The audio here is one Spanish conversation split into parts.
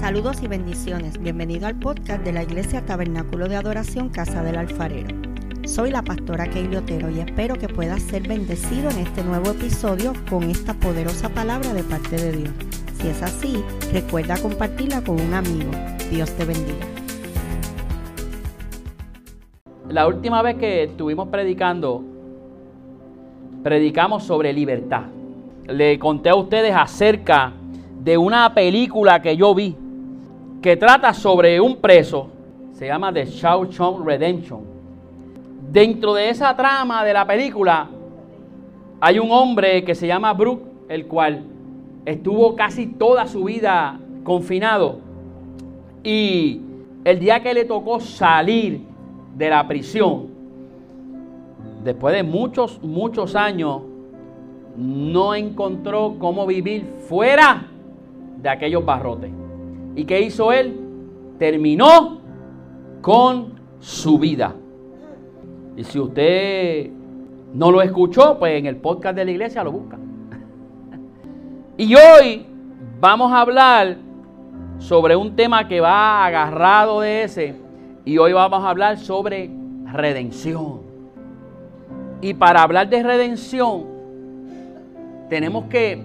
Saludos y bendiciones. Bienvenido al podcast de la Iglesia Tabernáculo de Adoración Casa del Alfarero. Soy la pastora Keili Otero y espero que puedas ser bendecido en este nuevo episodio con esta poderosa palabra de parte de Dios. Si es así, recuerda compartirla con un amigo. Dios te bendiga. La última vez que estuvimos predicando, predicamos sobre libertad. Le conté a ustedes acerca de una película que yo vi que trata sobre un preso. Se llama The Shawshank Redemption. Dentro de esa trama de la película hay un hombre que se llama Brooke, el cual estuvo casi toda su vida confinado. Y el día que le tocó salir de la prisión, después de muchos, muchos años, no encontró cómo vivir fuera de aquellos barrotes. ¿Y qué hizo él? Terminó con su vida. Y si usted no lo escuchó, pues en el podcast de la iglesia lo busca. y hoy vamos a hablar sobre un tema que va agarrado de ese. Y hoy vamos a hablar sobre redención. Y para hablar de redención, tenemos que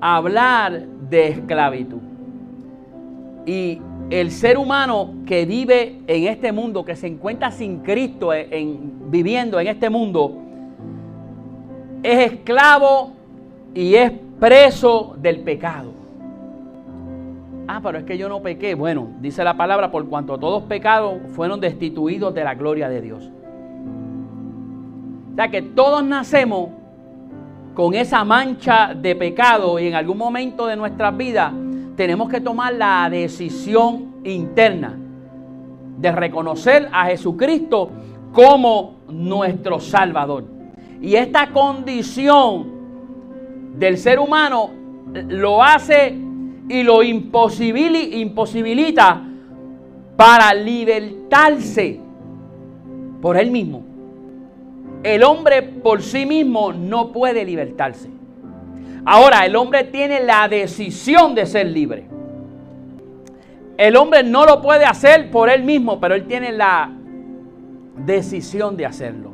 hablar de esclavitud. Y el ser humano que vive en este mundo, que se encuentra sin Cristo en, viviendo en este mundo, es esclavo y es preso del pecado. Ah, pero es que yo no pequé. Bueno, dice la palabra, por cuanto todos pecados fueron destituidos de la gloria de Dios. O sea que todos nacemos con esa mancha de pecado y en algún momento de nuestras vidas tenemos que tomar la decisión interna de reconocer a Jesucristo como nuestro Salvador. Y esta condición del ser humano lo hace y lo imposibilita para libertarse por él mismo. El hombre por sí mismo no puede libertarse. Ahora, el hombre tiene la decisión de ser libre. El hombre no lo puede hacer por él mismo, pero él tiene la decisión de hacerlo.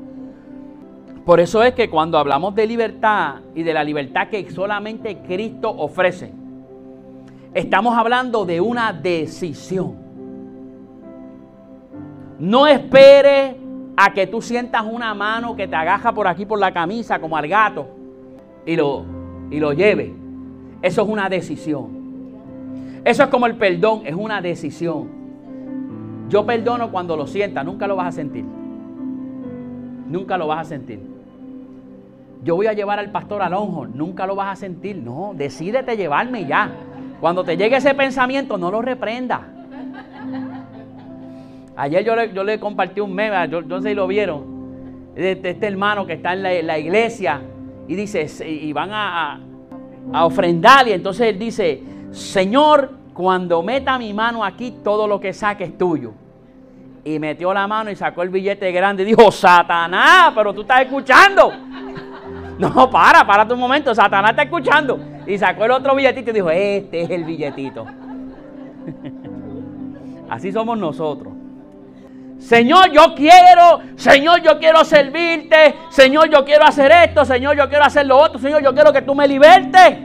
Por eso es que cuando hablamos de libertad y de la libertad que solamente Cristo ofrece, estamos hablando de una decisión. No espere a que tú sientas una mano que te agaja por aquí por la camisa como al gato y lo, y lo lleve. Eso es una decisión. Eso es como el perdón, es una decisión. Yo perdono cuando lo sienta, nunca lo vas a sentir. Nunca lo vas a sentir. Yo voy a llevar al pastor a Longhorn, nunca lo vas a sentir. No, decídete llevarme ya. Cuando te llegue ese pensamiento, no lo reprenda. Ayer yo le, yo le compartí un meme, yo, no sé si lo vieron, de, este hermano que está en la, iglesia y dice, y van a, a, ofrendar y entonces él dice, Señor, cuando meta mi mano aquí, todo lo que saque es tuyo. Y metió la mano y sacó el billete grande y dijo, Satanás, pero tú estás escuchando. No, para, para tu momento, Satanás está escuchando. Y sacó el otro billetito y dijo, este es el billetito. Así somos nosotros. Señor, yo quiero, Señor, yo quiero servirte, Señor, yo quiero hacer esto, Señor, yo quiero hacer lo otro, Señor, yo quiero que tú me libertes.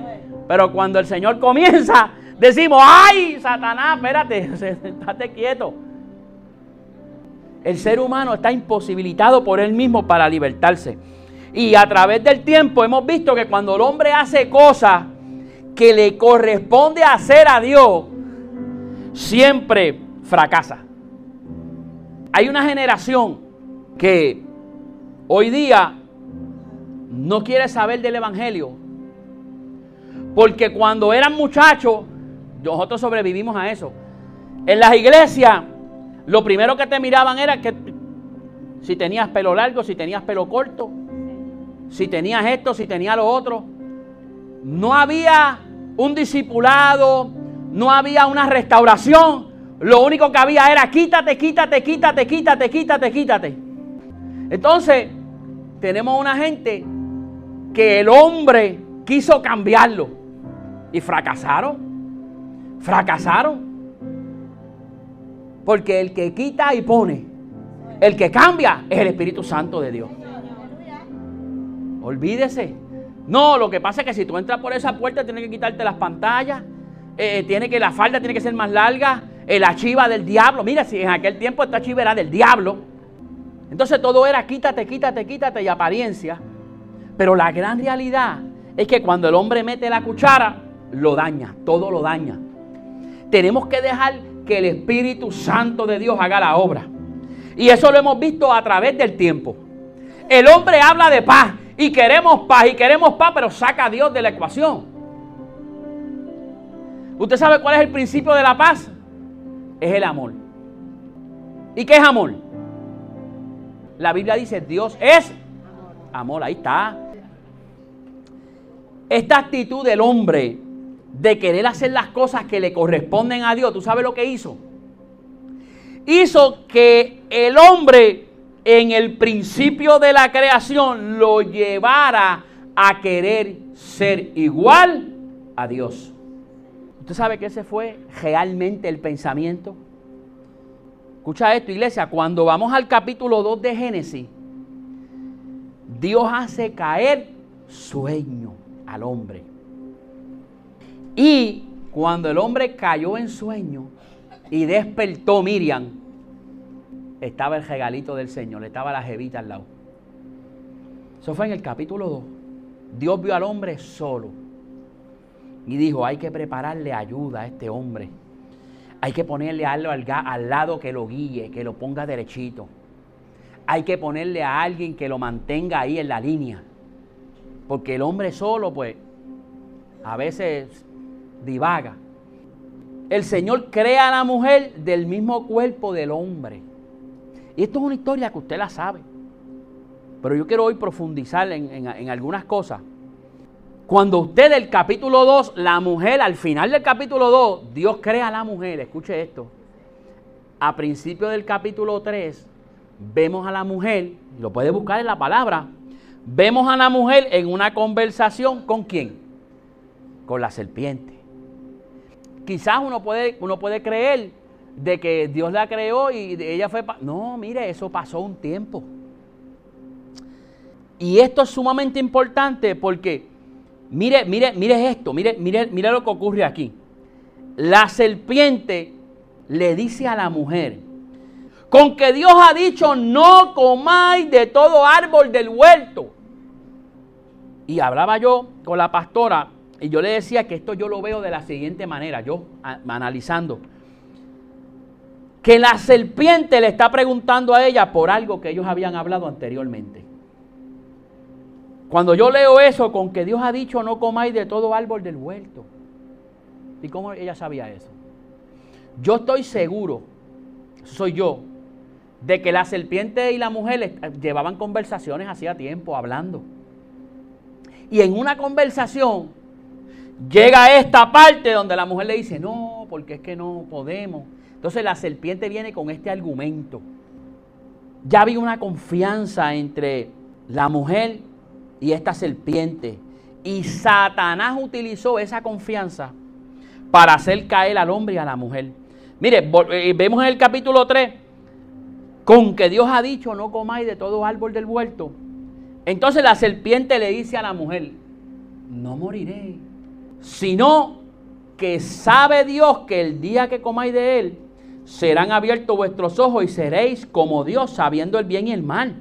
Pero cuando el Señor comienza, decimos, ay, Satanás, espérate, estate quieto. El ser humano está imposibilitado por él mismo para libertarse. Y a través del tiempo hemos visto que cuando el hombre hace cosas que le corresponde hacer a Dios, siempre fracasa. Hay una generación que hoy día no quiere saber del Evangelio. Porque cuando eran muchachos, nosotros sobrevivimos a eso. En las iglesias, lo primero que te miraban era que si tenías pelo largo, si tenías pelo corto, si tenías esto, si tenías lo otro. No había un discipulado, no había una restauración. Lo único que había era quítate, quítate, quítate, quítate, quítate, quítate. Entonces, tenemos una gente que el hombre quiso cambiarlo y fracasaron. Fracasaron. Porque el que quita y pone, el que cambia es el Espíritu Santo de Dios. Olvídese. No, lo que pasa es que si tú entras por esa puerta tienes que quitarte las pantallas, eh, tiene que la falda tiene que ser más larga, la chiva del diablo. Mira, si en aquel tiempo esta chiva era del diablo. Entonces todo era quítate, quítate, quítate y apariencia. Pero la gran realidad es que cuando el hombre mete la cuchara, lo daña, todo lo daña. Tenemos que dejar que el Espíritu Santo de Dios haga la obra. Y eso lo hemos visto a través del tiempo. El hombre habla de paz y queremos paz y queremos paz, pero saca a Dios de la ecuación. ¿Usted sabe cuál es el principio de la paz? Es el amor. ¿Y qué es amor? La Biblia dice, Dios es amor. Ahí está. Esta actitud del hombre de querer hacer las cosas que le corresponden a Dios, ¿tú sabes lo que hizo? Hizo que el hombre en el principio de la creación lo llevara a querer ser igual a Dios. ¿Usted sabe que ese fue realmente el pensamiento? Escucha esto, iglesia, cuando vamos al capítulo 2 de Génesis, Dios hace caer sueño al hombre. Y cuando el hombre cayó en sueño y despertó Miriam, estaba el regalito del Señor, estaba la jevita al lado. Eso fue en el capítulo 2. Dios vio al hombre solo y dijo, hay que prepararle ayuda a este hombre. Hay que ponerle algo al, al lado que lo guíe, que lo ponga derechito. Hay que ponerle a alguien que lo mantenga ahí en la línea. Porque el hombre solo, pues, a veces divaga. El Señor crea a la mujer del mismo cuerpo del hombre. Y esto es una historia que usted la sabe. Pero yo quiero hoy profundizar en, en algunas cosas cuando usted del capítulo 2, la mujer, al final del capítulo 2, Dios crea a la mujer, escuche esto. A principio del capítulo 3, vemos a la mujer, lo puede buscar en la palabra, vemos a la mujer en una conversación con quién? Con la serpiente. Quizás uno puede, uno puede creer de que Dios la creó y ella fue... No, mire, eso pasó un tiempo. Y esto es sumamente importante porque Mire, mire, mire esto, mire, mire, mire lo que ocurre aquí. La serpiente le dice a la mujer, con que Dios ha dicho, no comáis de todo árbol del huerto. Y hablaba yo con la pastora y yo le decía que esto yo lo veo de la siguiente manera, yo analizando. Que la serpiente le está preguntando a ella por algo que ellos habían hablado anteriormente. Cuando yo leo eso con que Dios ha dicho no comáis de todo árbol del huerto. ¿Y cómo ella sabía eso? Yo estoy seguro, soy yo, de que la serpiente y la mujer llevaban conversaciones hacía tiempo hablando. Y en una conversación llega esta parte donde la mujer le dice, no, porque es que no podemos. Entonces la serpiente viene con este argumento. Ya había una confianza entre la mujer y esta serpiente. Y Satanás utilizó esa confianza para hacer caer al hombre y a la mujer. Mire, eh, vemos en el capítulo 3, con que Dios ha dicho, no comáis de todo árbol del huerto. Entonces la serpiente le dice a la mujer, no moriré, sino que sabe Dios que el día que comáis de él, serán abiertos vuestros ojos y seréis como Dios, sabiendo el bien y el mal.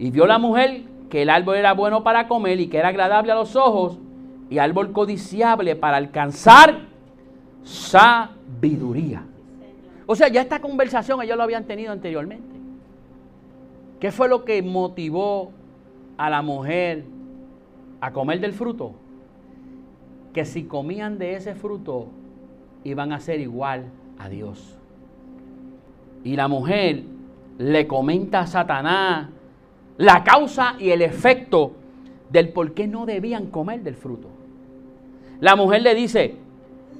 Y vio la mujer que el árbol era bueno para comer y que era agradable a los ojos y árbol codiciable para alcanzar sabiduría. O sea, ya esta conversación ellos lo habían tenido anteriormente. ¿Qué fue lo que motivó a la mujer a comer del fruto? Que si comían de ese fruto iban a ser igual a Dios. Y la mujer le comenta a Satanás la causa y el efecto del por qué no debían comer del fruto. La mujer le dice,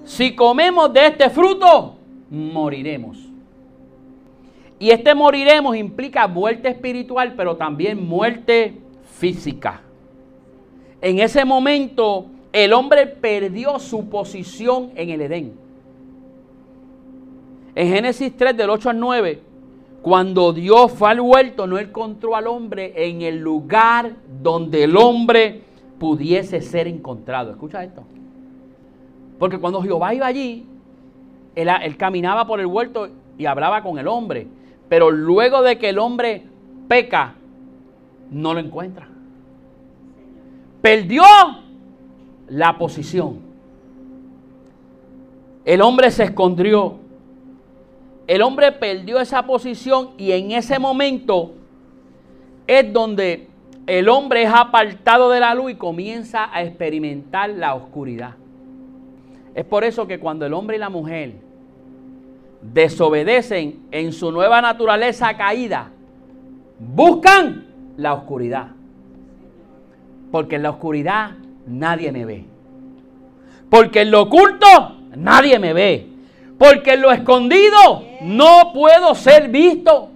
si comemos de este fruto, moriremos. Y este moriremos implica muerte espiritual, pero también muerte física. En ese momento, el hombre perdió su posición en el Edén. En Génesis 3, del 8 al 9, cuando Dios fue al huerto, no encontró al hombre en el lugar donde el hombre pudiese ser encontrado. Escucha esto. Porque cuando Jehová iba allí, él, caminaba por el huerto y hablaba con el hombre. Pero luego de que el hombre peca, no lo encuentra. Perdió la posición. El hombre se escondió. El hombre perdió esa posición y en ese momento es donde el hombre es apartado de la luz y comienza a experimentar la oscuridad. Es por eso que cuando el hombre y la mujer desobedecen en su nueva naturaleza caída, buscan la oscuridad. Porque en la oscuridad nadie me ve. Porque en lo oculto nadie me ve. Porque en lo escondido no puedo ser visto.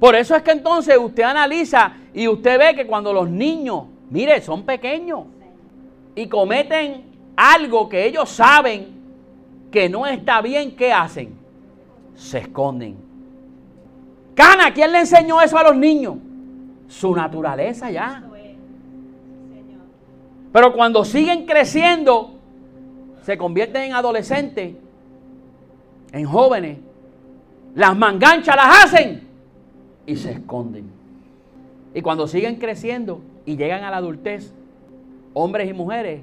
Por eso es que entonces usted analiza y usted ve que cuando los niños, mire, son pequeños y cometen algo que ellos saben que no está bien, ¿qué hacen? Se esconden. Cana, ¿quién le enseñó eso a los niños? Su naturaleza ya. Pero cuando siguen creciendo, se convierten en adolescentes, en jóvenes, las manganchas las hacen y se esconden. Y cuando siguen creciendo y llegan a la adultez, hombres y mujeres,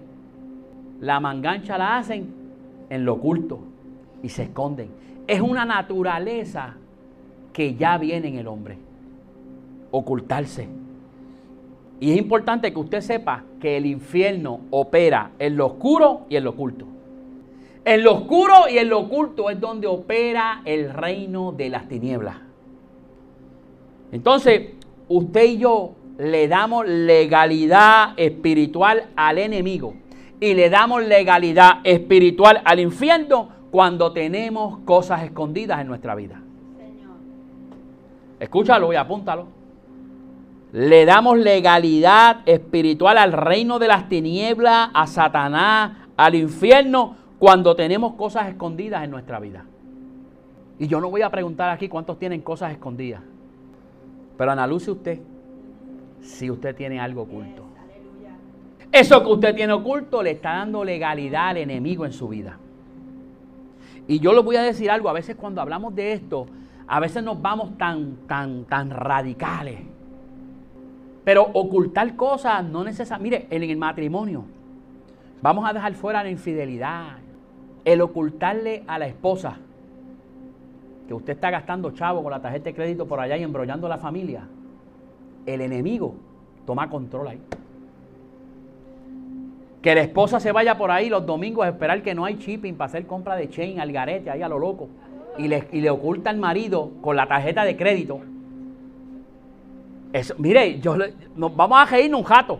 la mangancha la hacen en lo oculto y se esconden. Es una naturaleza que ya viene en el hombre, ocultarse. Y es importante que usted sepa que el infierno opera en lo oscuro y en lo oculto. En lo oscuro y en lo oculto es donde opera el reino de las tinieblas. Entonces, usted y yo le damos legalidad espiritual al enemigo y le damos legalidad espiritual al infierno cuando tenemos cosas escondidas en nuestra vida. Escúchalo y apúntalo le damos legalidad espiritual al reino de las tinieblas, a Satanás, al infierno, cuando tenemos cosas escondidas en nuestra vida. Y yo no voy a preguntar aquí cuántos tienen cosas escondidas, pero analuce usted si usted tiene algo oculto. Eso que usted tiene oculto le está dando legalidad al enemigo en su vida. Y yo le voy a decir algo, a veces cuando hablamos de esto, a veces nos vamos tan, tan, tan radicales. Pero ocultar cosas no necesariamente. Mire, en el matrimonio, vamos a dejar fuera la infidelidad. El ocultarle a la esposa que usted está gastando chavo con la tarjeta de crédito por allá y embrollando a la familia. El enemigo toma control ahí. Que la esposa se vaya por ahí los domingos a esperar que no hay shipping para hacer compra de chain al garete, ahí a lo loco. Y le, y le oculta al marido con la tarjeta de crédito mire, yo, nos vamos a reírnos un jato.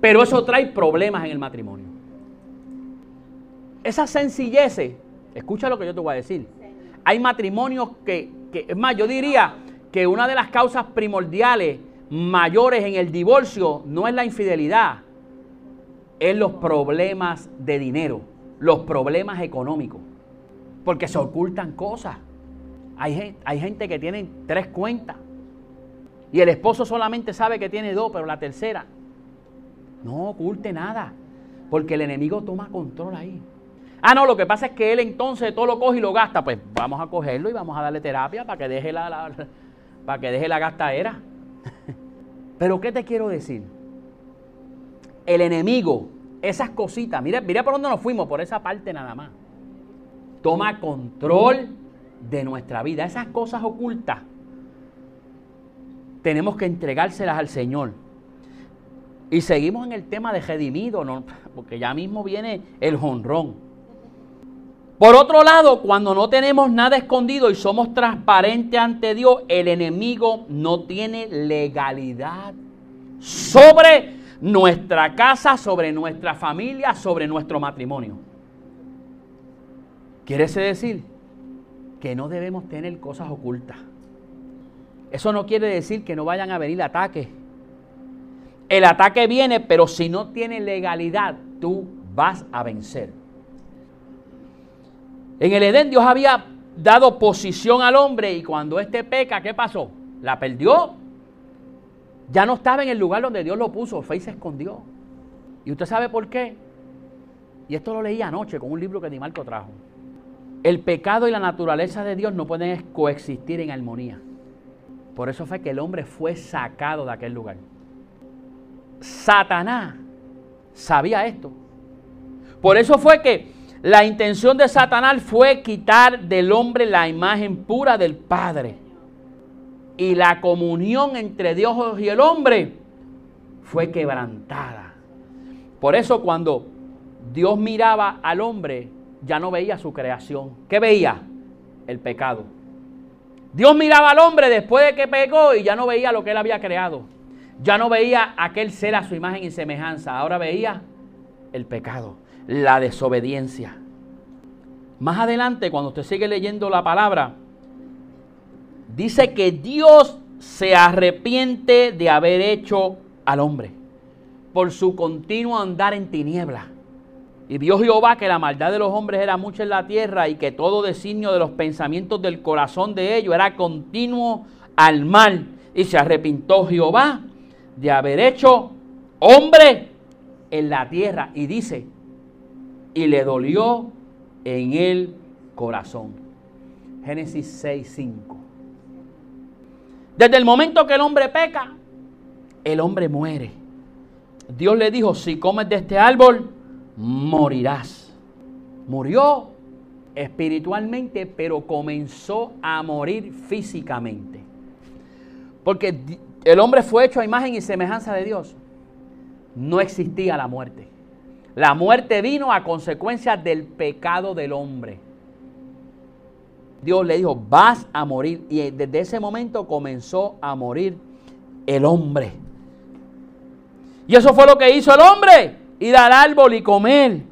Pero eso trae problemas en el matrimonio. Esa sencillez, escucha lo que yo te voy a decir. Hay matrimonios que, que, es más, yo diría que una de las causas primordiales mayores en el divorcio no es la infidelidad, es los problemas de dinero, los problemas económicos. Porque se ocultan cosas. Hay, hay gente que tiene tres cuentas y el esposo solamente sabe que tiene dos, pero la tercera no oculte nada, porque el enemigo toma control ahí. Ah, no, lo que pasa es que él entonces todo lo coge y lo gasta. Pues vamos a cogerlo y vamos a darle terapia para que deje la, para que deje la gastadera. Pero ¿qué te quiero decir? El enemigo, esas cositas, mira, mira por dónde nos fuimos, por esa parte nada más. Toma control de nuestra vida, esas cosas ocultas tenemos que entregárselas al Señor. Y seguimos en el tema de redimido, ¿no? porque ya mismo viene el jonrón. Por otro lado, cuando no tenemos nada escondido y somos transparentes ante Dios, el enemigo no tiene legalidad sobre nuestra casa, sobre nuestra familia, sobre nuestro matrimonio. Quiere decir que no debemos tener cosas ocultas. Eso no quiere decir que no vayan a venir ataques. El ataque viene, pero si no tiene legalidad, tú vas a vencer. En el Edén Dios había dado posición al hombre y cuando éste peca, ¿qué pasó? La perdió. Ya no estaba en el lugar donde Dios lo puso, y se escondió. ¿Y usted sabe por qué? Y esto lo leí anoche con un libro que Di Marco trajo. El pecado y la naturaleza de Dios no pueden coexistir en armonía. Por eso fue que el hombre fue sacado de aquel lugar. Satanás sabía esto. Por eso fue que la intención de Satanás fue quitar del hombre la imagen pura del Padre. Y la comunión entre Dios y el hombre fue quebrantada. Por eso cuando Dios miraba al hombre, ya no veía su creación. ¿Qué veía? El pecado. Dios miraba al hombre después de que pecó y ya no veía lo que él había creado. Ya no veía aquel ser a su imagen y semejanza. Ahora veía el pecado, la desobediencia. Más adelante, cuando usted sigue leyendo la palabra, dice que Dios se arrepiente de haber hecho al hombre por su continuo andar en tinieblas. Y vio Jehová que la maldad de los hombres era mucha en la tierra y que todo designio de los pensamientos del corazón de ellos era continuo al mal. Y se arrepintó Jehová de haber hecho hombre en la tierra. Y dice, y le dolió en el corazón. Génesis 6, 5. Desde el momento que el hombre peca, el hombre muere. Dios le dijo, si comes de este árbol, morirás. Murió espiritualmente, pero comenzó a morir físicamente. Porque el hombre fue hecho a imagen y semejanza de Dios. No existía la muerte. La muerte vino a consecuencia del pecado del hombre. Dios le dijo, vas a morir. Y desde ese momento comenzó a morir el hombre. Y eso fue lo que hizo el hombre ir al árbol y comer.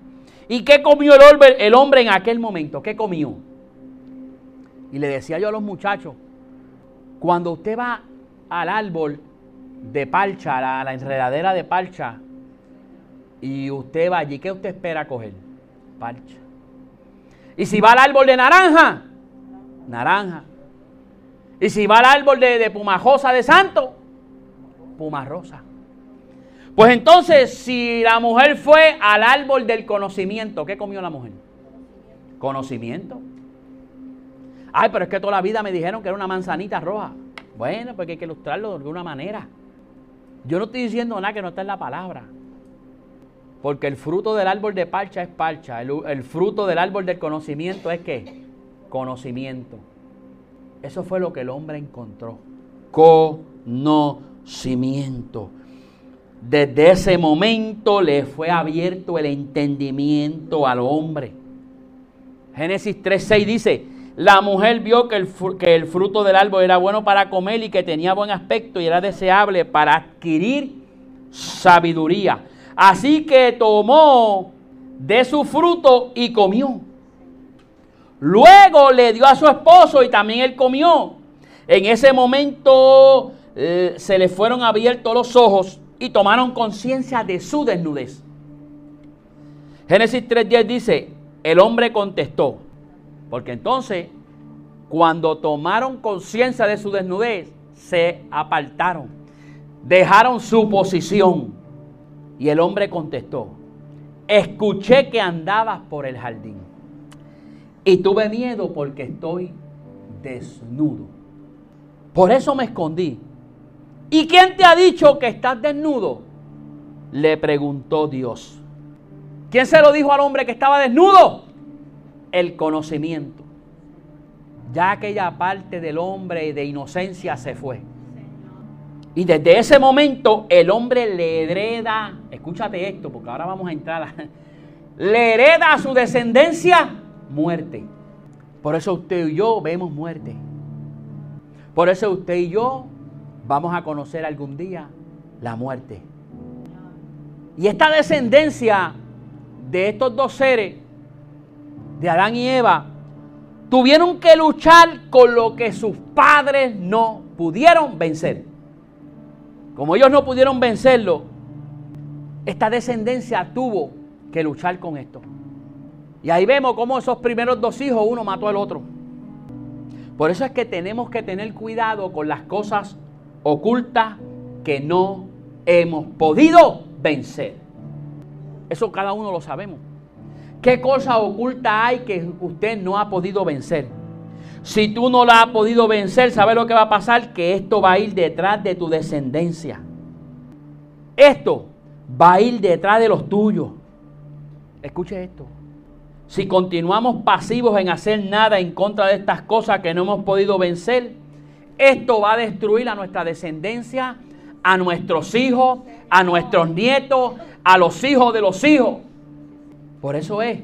¿Y qué comió el hombre, en aquel momento? ¿Qué comió? Y le decía yo a los muchachos, cuando usted va al árbol de parcha, a la, enredadera de parcha, y usted va allí, ¿qué usted espera coger? Parcha. Y si va al árbol de naranja, naranja. Y si va al árbol de, pumajosa de santo, pumarrosa. Pues entonces, si la mujer fue al árbol del conocimiento, ¿qué comió la mujer? Conocimiento. Ay, pero es que toda la vida me dijeron que era una manzanita roja. Bueno, porque hay que ilustrarlo de alguna manera. Yo no estoy diciendo nada que no está en la palabra. Porque el fruto del árbol de parcha es parcha. El, fruto del árbol del conocimiento es qué? Conocimiento. Eso fue lo que el hombre encontró. Conocimiento. Desde ese momento le fue abierto el entendimiento al hombre. Génesis 3.6 dice, la mujer vio que el, fruto del árbol era bueno para comer y que tenía buen aspecto y era deseable para adquirir sabiduría. Así que tomó de su fruto y comió. Luego le dio a su esposo y también él comió. En ese momento eh, se le fueron abiertos los ojos y tomaron conciencia de su desnudez. Génesis 3.10 dice, el hombre contestó, porque entonces cuando tomaron conciencia de su desnudez, se apartaron, dejaron su posición. Y el hombre contestó, escuché que andabas por el jardín y tuve miedo porque estoy desnudo. Por eso me escondí ¿Y quién te ha dicho que estás desnudo? Le preguntó Dios. ¿Quién se lo dijo al hombre que estaba desnudo? El conocimiento. Ya aquella parte del hombre de inocencia se fue. Y desde ese momento el hombre le hereda, escúchate esto, porque ahora vamos a entrar, le hereda a su descendencia muerte. Por eso usted y yo vemos muerte. Por eso usted y yo vamos a conocer algún día la muerte. Y esta descendencia de estos dos seres, de Adán y Eva, tuvieron que luchar con lo que sus padres no pudieron vencer. Como ellos no pudieron vencerlo, esta descendencia tuvo que luchar con esto. Y ahí vemos cómo esos primeros dos hijos, uno mató al otro. Por eso es que tenemos que tener cuidado con las cosas ocultas que no hemos podido vencer. Eso cada uno lo sabemos. ¿Qué cosa oculta hay que usted no ha podido vencer? Si tú no la has podido vencer, ¿sabe lo que va a pasar? Que esto va a ir detrás de tu descendencia. Esto va a ir detrás de los tuyos. Escuche esto. Si continuamos pasivos en hacer nada en contra de estas cosas que no hemos podido vencer, esto va a destruir a nuestra descendencia, a nuestros hijos, a nuestros nietos, a los hijos de los hijos. Por eso es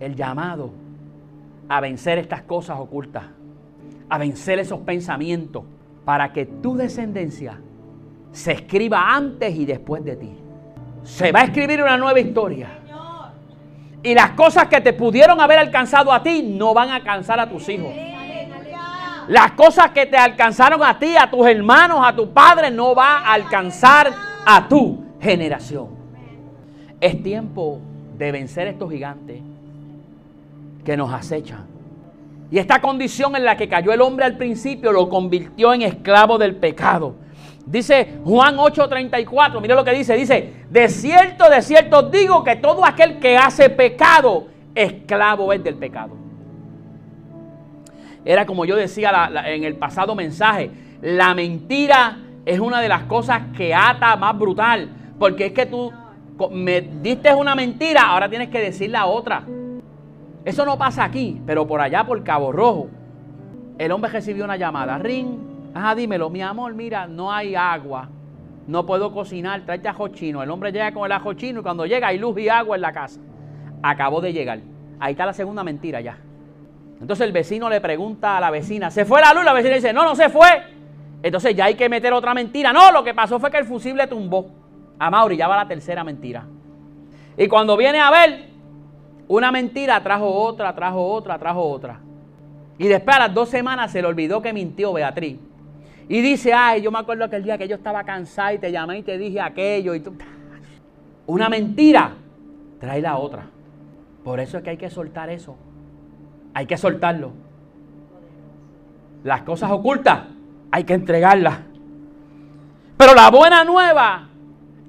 el llamado a vencer estas cosas ocultas, a vencer esos pensamientos, para que tu descendencia se escriba antes y después de ti. Se va a escribir una nueva historia. Y las cosas que te pudieron haber alcanzado a ti no van a alcanzar a tus hijos. Las cosas que te alcanzaron a ti, a tus hermanos, a tu padre, no va a alcanzar a tu generación. Es tiempo de vencer estos gigantes que nos acechan. Y esta condición en la que cayó el hombre al principio lo convirtió en esclavo del pecado. Dice Juan 8:34, mire lo que dice, dice, de cierto, de cierto digo que todo aquel que hace pecado, esclavo es del pecado. Era como yo decía en el pasado mensaje, la mentira es una de las cosas que ata más brutal, porque es que tú me diste una mentira, ahora tienes que decir la otra. Eso no pasa aquí, pero por allá, por Cabo Rojo, el hombre recibió una llamada. Ring, ajá, dímelo, mi amor, mira, no hay agua, no puedo cocinar, tráete ajo chino. El hombre llega con el ajo chino y cuando llega hay luz y agua en la casa. Acabó de llegar. Ahí está la segunda mentira ya. Entonces el vecino le pregunta a la vecina, ¿se fue la luz? La vecina dice, no, no se fue. Entonces ya hay que meter otra mentira. No, lo que pasó fue que el fusible tumbó. A Mauri ya va la tercera mentira. Y cuando viene a ver, una mentira trajo otra, trajo otra, trajo otra. Y después a las dos semanas se le olvidó que mintió Beatriz. Y dice, ay, yo me acuerdo aquel día que yo estaba cansada y te llamé y te dije aquello. Y tú... Una mentira trae la otra. Por eso es que hay que soltar eso. Hay que soltarlo. Las cosas ocultas hay que entregarlas. Pero la buena nueva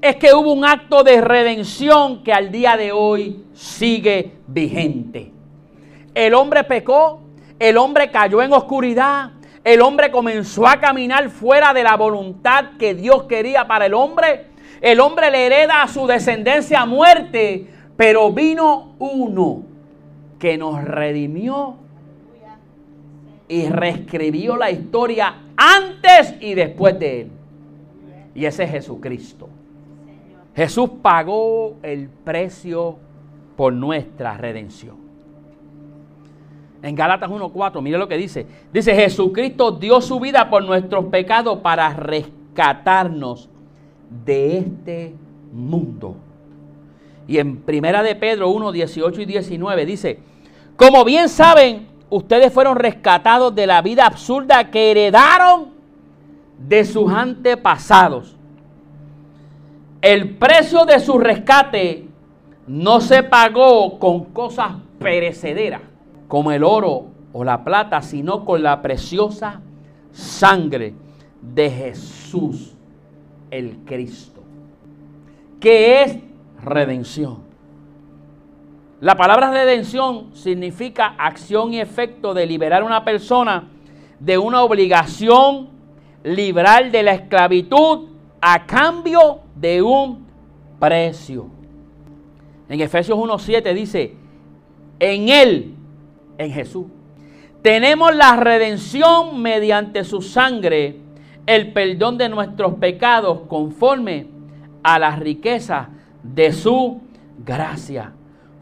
es que hubo un acto de redención que al día de hoy sigue vigente. El hombre pecó, el hombre cayó en oscuridad, el hombre comenzó a caminar fuera de la voluntad que Dios quería para el hombre. El hombre le hereda a su descendencia a muerte, pero vino uno que nos redimió y reescribió la historia antes y después de él. Y ese es Jesucristo. Jesús pagó el precio por nuestra redención. En Galatas 1.4, mire lo que dice. Dice, Jesucristo dio su vida por nuestros pecados para rescatarnos de este mundo. Y en Primera de Pedro 1, 18 y 19 dice, como bien saben, ustedes fueron rescatados de la vida absurda que heredaron de sus antepasados el precio de su rescate no se pagó con cosas perecederas, como el oro o la plata, sino con la preciosa sangre de Jesús, el Cristo, que es redención. La palabra redención significa acción y efecto de liberar a una persona de una obligación, liberal de la esclavitud a cambio de un precio. En Efesios 1.7 dice, en Él, en Jesús, tenemos la redención mediante su sangre, el perdón de nuestros pecados conforme a la riqueza de su gracia.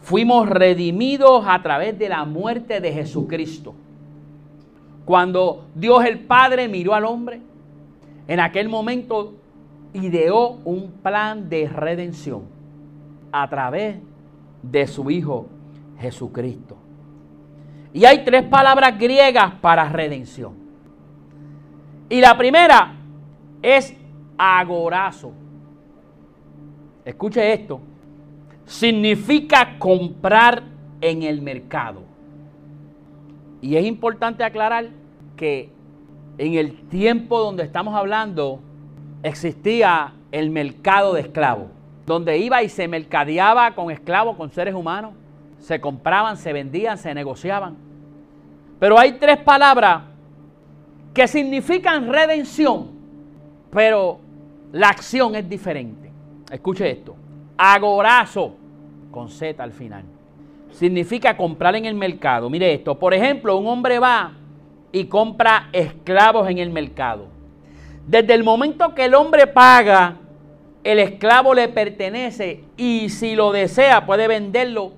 Fuimos redimidos a través de la muerte de Jesucristo. Cuando Dios el Padre miró al hombre, en aquel momento ideó un plan de redención a través de su Hijo Jesucristo. Y hay tres palabras griegas para redención. Y la primera es agorazo. Escuche esto. Significa comprar en el mercado. Y es importante aclarar que en el tiempo donde estamos hablando existía el mercado de esclavos, donde iba y se mercadeaba con esclavos, con seres humanos, se compraban, se vendían, se negociaban. Pero hay tres palabras que significan redención, pero la acción es diferente. Escuche esto. Agorazo, con Z al final. Significa comprar en el mercado. Mire esto. Por ejemplo, un hombre va y compra esclavos en el mercado. Desde el momento que el hombre paga, el esclavo le pertenece y si lo desea puede venderlo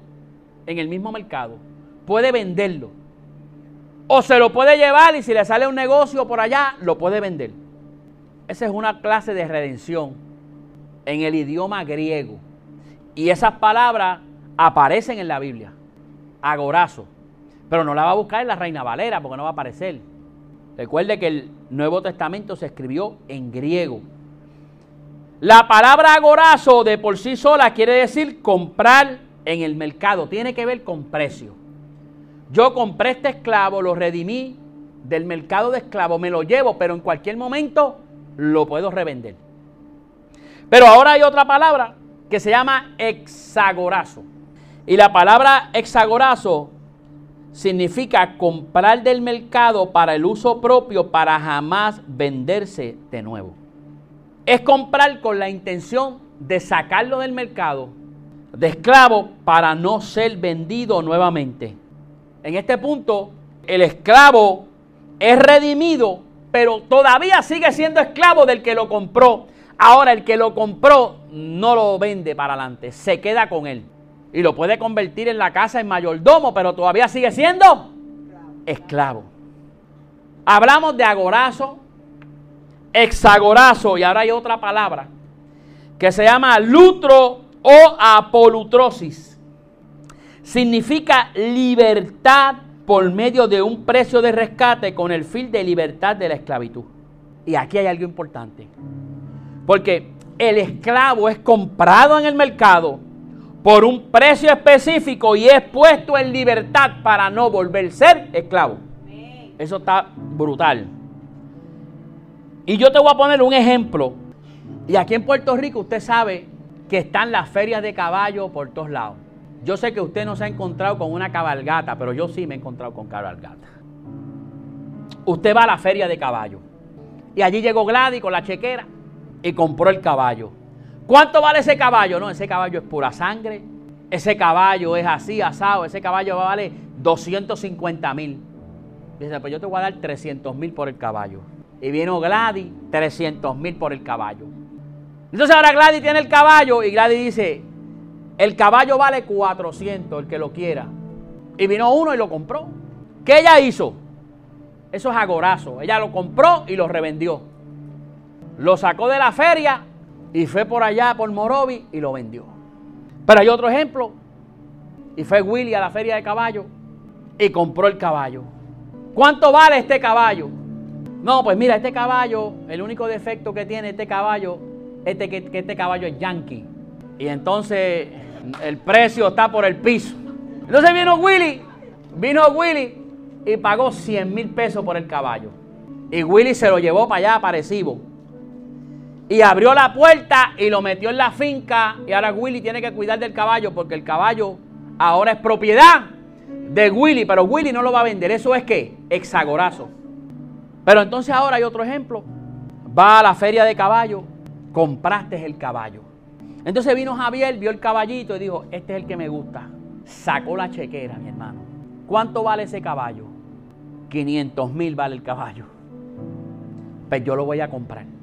en el mismo mercado. Puede venderlo. O se lo puede llevar y si le sale un negocio por allá, lo puede vender. Esa es una clase de redención en el idioma griego. Y esas palabras aparecen en la Biblia. Agorazo. Pero no la va a buscar en la Reina Valera porque no va a aparecer. Recuerde que el Nuevo Testamento se escribió en griego. La palabra agorazo de por sí sola quiere decir comprar en el mercado. Tiene que ver con precio. Yo compré este esclavo, lo redimí del mercado de esclavos, me lo llevo, pero en cualquier momento lo puedo revender. Pero ahora hay otra palabra que se llama hexagorazo. Y la palabra hexagorazo significa comprar del mercado para el uso propio para jamás venderse de nuevo. Es comprar con la intención de sacarlo del mercado de esclavo para no ser vendido nuevamente. En este punto, el esclavo es redimido, pero todavía sigue siendo esclavo del que lo compró. Ahora el que lo compró no lo vende para adelante, se queda con él. Y lo puede convertir en la casa en mayordomo, pero todavía sigue siendo esclavo. Hablamos de agorazo, hexagorazo, y ahora hay otra palabra que se llama lutro o apolutrosis significa libertad por medio de un precio de rescate con el fin de libertad de la esclavitud. Y aquí hay algo importante. Porque el esclavo es comprado en el mercado por un precio específico y es puesto en libertad para no volver a ser esclavo. Eso está brutal. Y yo te voy a poner un ejemplo. Y aquí en Puerto Rico usted sabe que están las ferias de caballo por todos lados. Yo sé que usted no se ha encontrado con una cabalgata, pero yo sí me he encontrado con cabalgata. Usted va a la feria de caballo. Y allí llegó Gladys con la chequera y compró el caballo. ¿Cuánto vale ese caballo? No, ese caballo es pura sangre. Ese caballo es así, asado. Ese caballo vale 250 mil. Dice, pues yo te voy a dar 300 mil por el caballo. Y vino Gladys, 300 mil por el caballo. Entonces ahora Gladys tiene el caballo y Gladys dice, el caballo vale 400, el que lo quiera. Y vino uno y lo compró. ¿Qué ella hizo? Eso es agorazo. Ella lo compró y lo revendió. Lo sacó de la feria y fue por allá, por Morovi, y lo vendió. Pero hay otro ejemplo. Y fue Willy a la feria de caballo y compró el caballo. ¿Cuánto vale este caballo? No, pues mira, este caballo, el único defecto que tiene este caballo es que, que este caballo es yankee. Y entonces el precio está por el piso. Entonces vino Willy, vino Willy y pagó 100 mil pesos por el caballo. Y Willy se lo llevó para allá, para Y abrió la puerta y lo metió en la finca. Y ahora Willy tiene que cuidar del caballo porque el caballo ahora es propiedad de Willy. Pero Willy no lo va a vender. Eso es que hexagorazo. Pero entonces ahora hay otro ejemplo. Va a la feria de caballo, compraste el caballo. Entonces vino Javier, vio el caballito y dijo, este es el que me gusta. Sacó la chequera, mi hermano. ¿Cuánto vale ese caballo? 500 mil vale el caballo. Pues yo lo voy a comprar.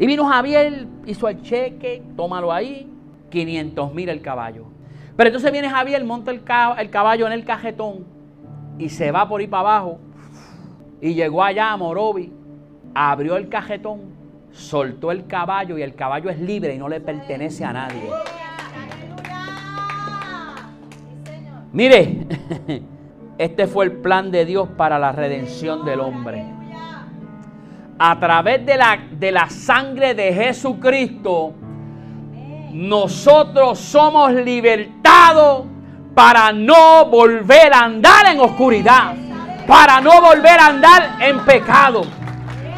Y vino Javier, hizo el cheque, tómalo ahí, 500 mil el caballo. Pero entonces viene Javier, monta el, caballo en el cajetón y se va por ahí para abajo. Y llegó allá a Morovi, abrió el cajetón soltó el caballo y el caballo es libre y no le pertenece a nadie. Mire, este fue el plan de Dios para la redención del hombre. A través de la, de la sangre de Jesucristo, nosotros somos libertados para no volver a andar en oscuridad, para no volver a andar en pecado,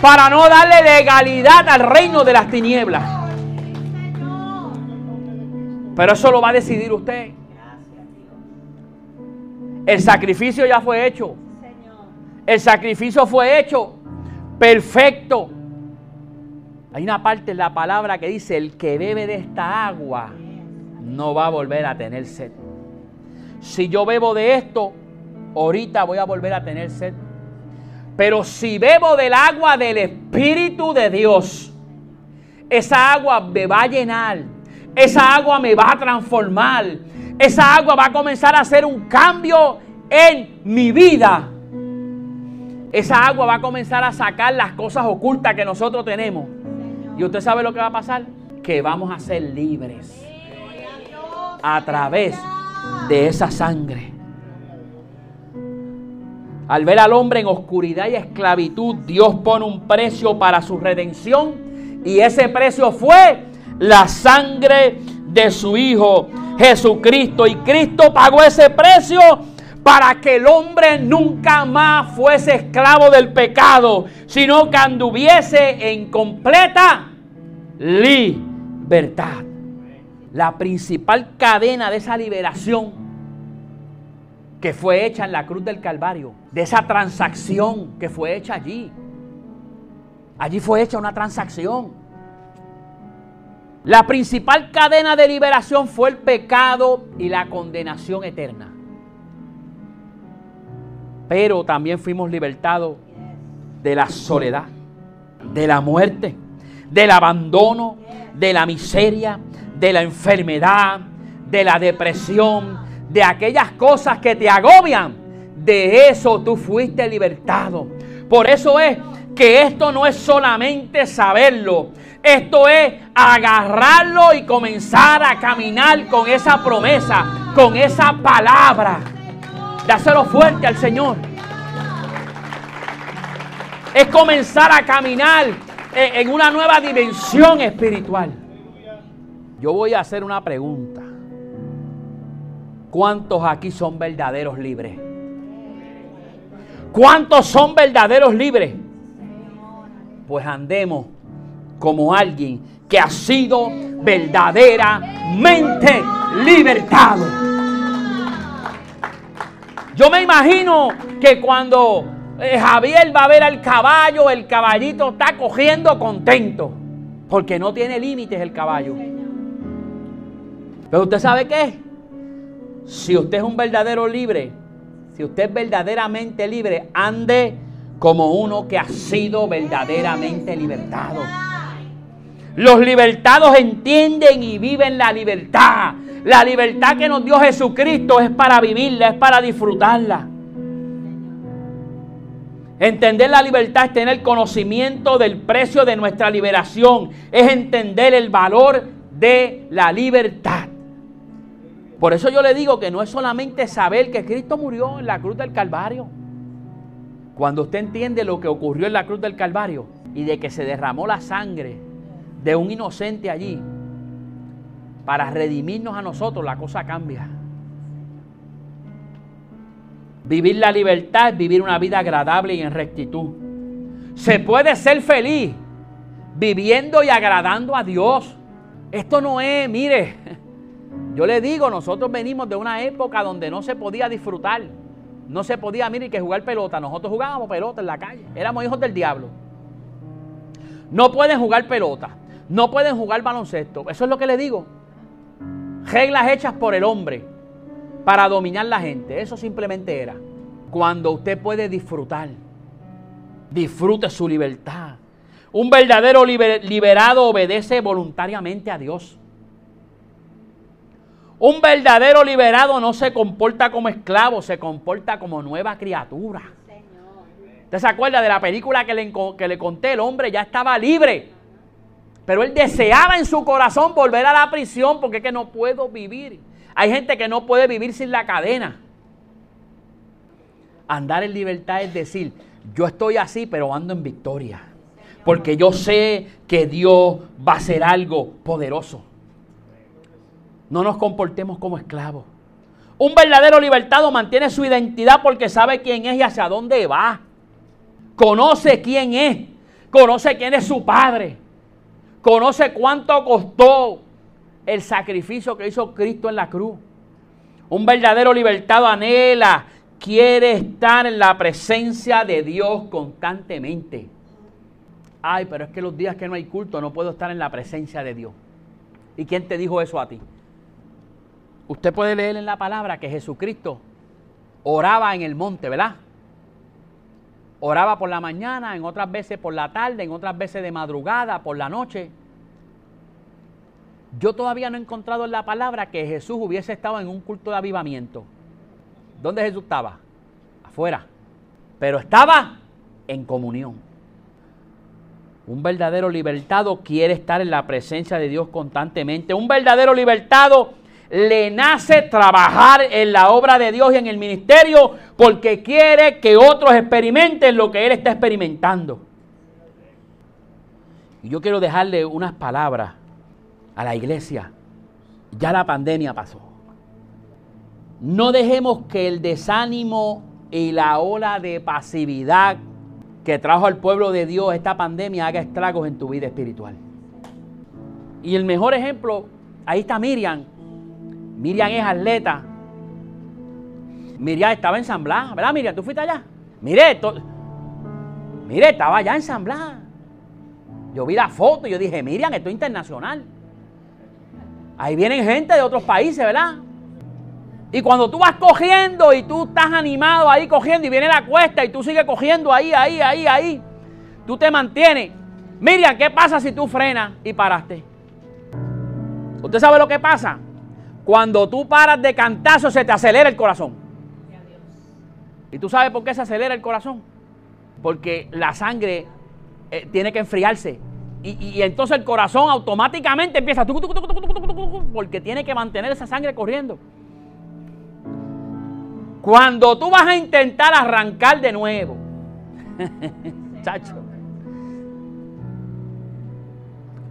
para no darle legalidad al reino de las tinieblas. Pero eso lo va a decidir usted. El sacrificio ya fue hecho. El sacrificio fue hecho perfecto. Hay una parte en la palabra que dice, el que bebe de esta agua no va a volver a tener sed. Si yo bebo de esto, ahorita voy a volver a tener sed. Pero si bebo del agua del Espíritu de Dios, esa agua me va a llenar, esa agua me va a transformar, esa agua va a comenzar a hacer un cambio en mi vida. Esa agua va a comenzar a sacar las cosas ocultas que nosotros tenemos. Y usted sabe lo que va a pasar, que vamos a ser libres a través de esa sangre. Al ver al hombre en oscuridad y esclavitud, Dios pone un precio para su redención y ese precio fue la sangre de su Hijo Jesucristo. Y Cristo pagó ese precio para que el hombre nunca más fuese esclavo del pecado, sino que anduviese en completa libertad. La principal cadena de esa liberación que fue hecha en la cruz del Calvario, de esa transacción que fue hecha allí. Allí fue hecha una transacción. La principal cadena de liberación fue el pecado y la condenación eterna. Pero también fuimos libertados de la soledad, de la muerte, del abandono, de la miseria, de la enfermedad, de la depresión, de aquellas cosas que te agobian. De eso tú fuiste libertado. Por eso es que esto no es solamente saberlo, esto es agarrarlo y comenzar a caminar con esa promesa, con esa palabra. Dáselo fuerte al Señor. Es comenzar a caminar en una nueva dimensión espiritual. Yo voy a hacer una pregunta. ¿Cuántos aquí son verdaderos libres? ¿Cuántos son verdaderos libres? Pues andemos como alguien que ha sido verdaderamente libertado. Yo me imagino que cuando eh, Javier va a ver al caballo, el caballito está cogiendo contento, porque no tiene límites el caballo. Pero usted sabe qué? Si usted es un verdadero libre, si usted es verdaderamente libre, ande como uno que ha sido verdaderamente libertado. Los libertados entienden y viven la libertad. La libertad que nos dio Jesucristo es para vivirla, es para disfrutarla. Entender la libertad es tener conocimiento del precio de nuestra liberación, es entender el valor de la libertad. Por eso yo le digo que no es solamente saber que Cristo murió en la cruz del Calvario. Cuando usted entiende lo que ocurrió en la cruz del Calvario y de que se derramó la sangre de un inocente allí para redimirnos a nosotros, la cosa cambia. Vivir la libertad es vivir una vida agradable y en rectitud. Se puede ser feliz viviendo y agradando a Dios. Esto no es, mire, yo le digo, nosotros venimos de una época donde no se podía disfrutar. No se podía, mire, que jugar pelota. Nosotros jugábamos pelota en la calle. Éramos hijos del diablo. No pueden jugar pelota. No pueden jugar baloncesto. Eso es lo que le digo. Reglas hechas por el hombre para dominar la gente. Eso simplemente era. Cuando usted puede disfrutar. Disfrute su libertad. Un verdadero liberado obedece voluntariamente a Dios. Un verdadero liberado no se comporta como esclavo, se comporta como nueva criatura. ¿Usted se acuerda de la película que le, que le conté? El hombre ya estaba libre. Pero él deseaba en su corazón volver a la prisión porque es que no puedo vivir. Hay gente que no puede vivir sin la cadena. Andar en libertad es decir, yo estoy así, pero ando en victoria. Porque yo sé que Dios va a hacer algo poderoso. No nos comportemos como esclavos. Un verdadero libertado mantiene su identidad porque sabe quién es y hacia dónde va. Conoce quién es. Conoce quién es su padre. Conoce cuánto costó el sacrificio que hizo Cristo en la cruz. Un verdadero libertado anhela, quiere estar en la presencia de Dios constantemente. Ay, pero es que los días que no hay culto no puedo estar en la presencia de Dios. ¿Y quién te dijo eso a ti? Usted puede leer en la palabra que Jesucristo oraba en el monte, ¿verdad? Oraba por la mañana, en otras veces por la tarde, en otras veces de madrugada, por la noche. Yo todavía no he encontrado en la palabra que Jesús hubiese estado en un culto de avivamiento. ¿Dónde Jesús estaba? Afuera. Pero estaba en comunión. Un verdadero libertado quiere estar en la presencia de Dios constantemente. Un verdadero libertado le nace trabajar en la obra de Dios y en el ministerio porque quiere que otros experimenten lo que él está experimentando. Y yo quiero dejarle unas palabras a la iglesia. Ya la pandemia pasó. No dejemos que el desánimo y la ola de pasividad que trajo al pueblo de Dios esta pandemia haga estragos en tu vida espiritual. Y el mejor ejemplo, ahí está Miriam. Miriam es atleta. Miriam estaba ensamblada, ¿verdad Miriam? ¿Tú fuiste allá? Mire, mire, estaba allá ensamblada. Yo vi la foto y yo dije, Miriam, esto es internacional. Ahí vienen gente de otros países, ¿verdad? Y cuando tú vas cogiendo y tú estás animado ahí cogiendo y viene la cuesta y tú sigues cogiendo ahí, ahí, ahí, ahí, tú te mantienes. Miriam, ¿qué pasa si tú frenas y paraste? ¿Usted sabe lo que pasa? Cuando tú paras de cantazo se te acelera el corazón. ¿Y tú sabes por qué se acelera el corazón? Porque la sangre eh, tiene que enfriarse. Y, entonces el corazón automáticamente empieza porque tiene que mantener esa sangre corriendo. Cuando tú vas a intentar arrancar de nuevo, chacho,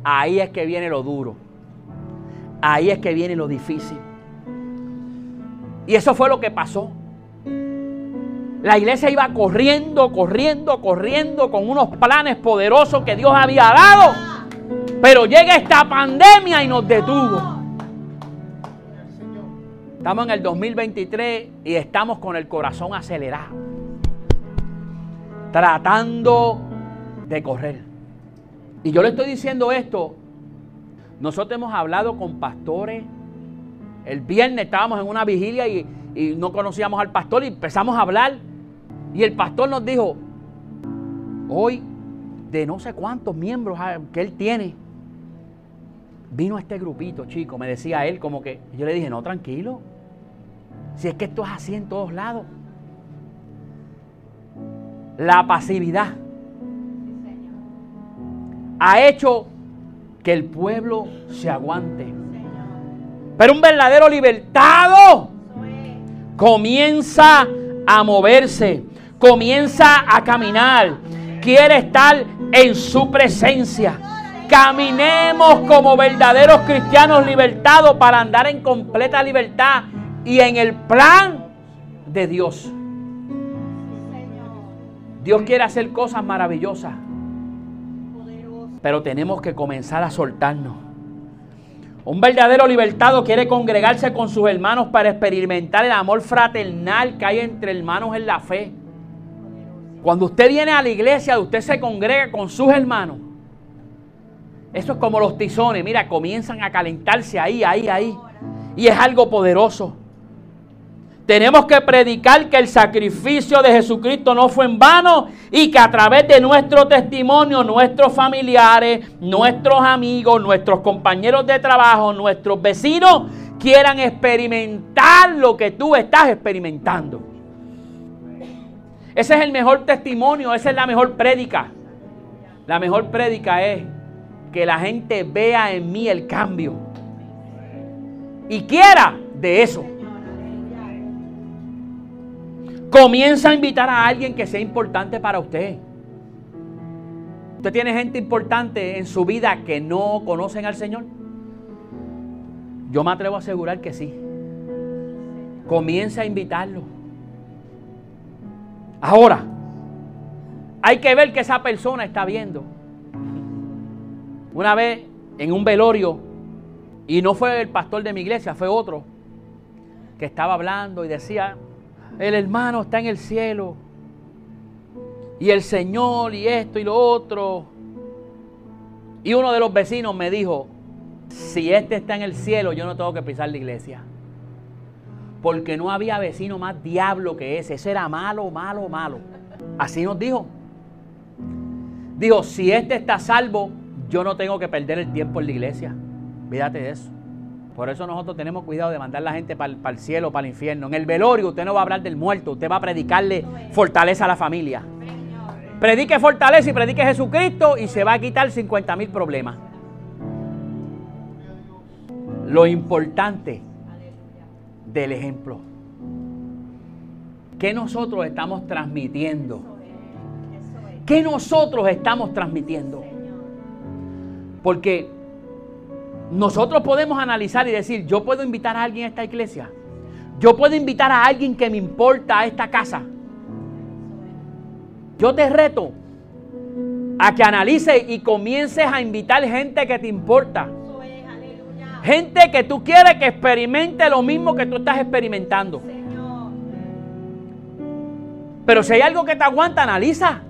ahí es que viene lo duro. Ahí es que viene lo difícil. Y eso fue lo que pasó. La iglesia iba corriendo, corriendo, corriendo con unos planes poderosos que Dios había dado. Pero llega esta pandemia y nos detuvo. Estamos en el 2023 y estamos con el corazón acelerado. Tratando de correr. Y yo le estoy diciendo esto. Nosotros hemos hablado con pastores. El viernes estábamos en una vigilia y, y no conocíamos al pastor y empezamos a hablar. Y el pastor nos dijo, hoy de no sé cuántos miembros que él tiene, vino este grupito, chico, me decía él como que, yo le dije, no, tranquilo, si es que esto es así en todos lados. La pasividad ha hecho que el pueblo se aguante. Pero un verdadero libertado comienza a moverse, comienza a caminar, quiere estar en su presencia. Caminemos como verdaderos cristianos libertados para andar en completa libertad y en el plan de Dios. Dios quiere hacer cosas maravillosas, pero tenemos que comenzar a soltarnos. Un verdadero libertado quiere congregarse con sus hermanos para experimentar el amor fraternal que hay entre hermanos en la fe. Cuando usted viene a la iglesia, usted se congrega con sus hermanos. Eso es como los tizones, mira, comienzan a calentarse ahí, ahí, ahí. Y es algo poderoso. Tenemos que predicar que el sacrificio de Jesucristo no fue en vano y que a través de nuestro testimonio, nuestros familiares, nuestros amigos, nuestros compañeros de trabajo, nuestros vecinos quieran experimentar lo que tú estás experimentando. Ese es el mejor testimonio, esa es la mejor prédica. La mejor prédica es que la gente vea en mí el cambio y quiera de eso. Comienza a invitar a alguien que sea importante para usted. ¿Usted tiene gente importante en su vida que no conocen al Señor? Yo me atrevo a asegurar que sí. Comienza a invitarlo. Ahora, hay que ver que esa persona está viendo. Una vez en un velorio, y no fue el pastor de mi iglesia, fue otro, que estaba hablando y decía, el hermano está en el cielo, y el Señor, y esto y lo otro. Y uno de los vecinos me dijo, si este está en el cielo, yo no tengo que pisar la iglesia. Porque no había vecino más diablo que ese. Ese era malo, malo, malo. Así nos dijo. Dijo, si este está salvo, yo no tengo que perder el tiempo en la iglesia. Fíjate de eso. Por eso nosotros tenemos cuidado de mandar a la gente para el, cielo, para el infierno. En el velorio usted no va a hablar del muerto, usted va a predicarle fortaleza a la familia. Predique fortaleza y predique Jesucristo y se va a quitar 50 mil problemas. Lo importante del ejemplo. ¿Qué nosotros estamos transmitiendo? ¿Qué nosotros estamos transmitiendo? Porque nosotros podemos analizar y decir, yo puedo invitar a alguien a esta iglesia. Yo puedo invitar a alguien que me importa a esta casa. Yo te reto a que analices y comiences a invitar gente que te importa. Gente que tú quieres que experimente lo mismo que tú estás experimentando. Pero si hay algo que te aguanta, analiza.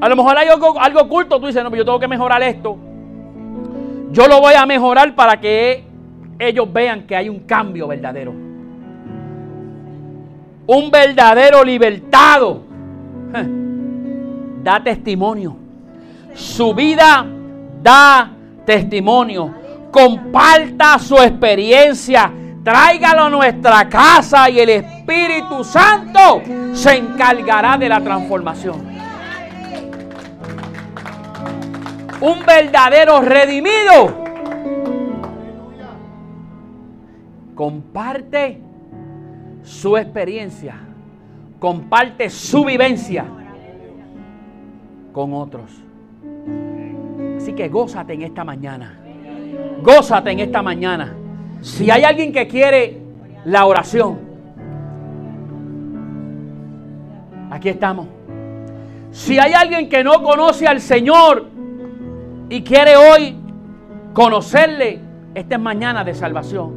A lo mejor hay algo, algo oculto, tú dices, no, pero yo tengo que mejorar esto. Yo lo voy a mejorar para que ellos vean que hay un cambio verdadero. Un verdadero libertado. Da testimonio. Su vida da testimonio. Comparta su experiencia. Tráigalo a nuestra casa y el Espíritu Santo se encargará de la transformación. Un verdadero redimido, comparte su experiencia, comparte su vivencia con otros. Así que gózate en esta mañana. Gózate en esta mañana. Si hay alguien que quiere la oración, aquí estamos. Si hay alguien que no conoce al Señor, y quiere hoy conocerle, esta es mañana de salvación.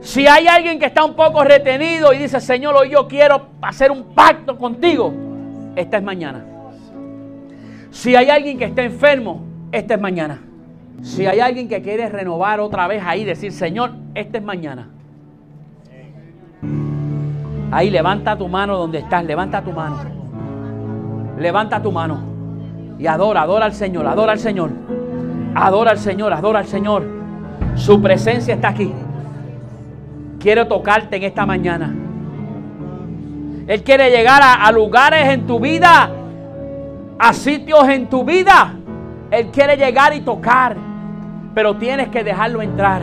Si hay alguien que está un poco retenido y dice, Señor, hoy yo quiero hacer un pacto contigo, esta es mañana. Si hay alguien que está enfermo, esta es mañana. Si hay alguien que quiere renovar otra vez ahí, decir, Señor, esta es mañana. Ahí levanta tu mano donde estás, levanta tu mano. Levanta tu mano. Y adora, adora al Señor, adora al Señor. Adora al Señor, adora al Señor. Su presencia está aquí. Quiero tocarte en esta mañana. Él quiere llegar a, lugares en tu vida, a sitios en tu vida. Él quiere llegar y tocar, pero tienes que dejarlo entrar.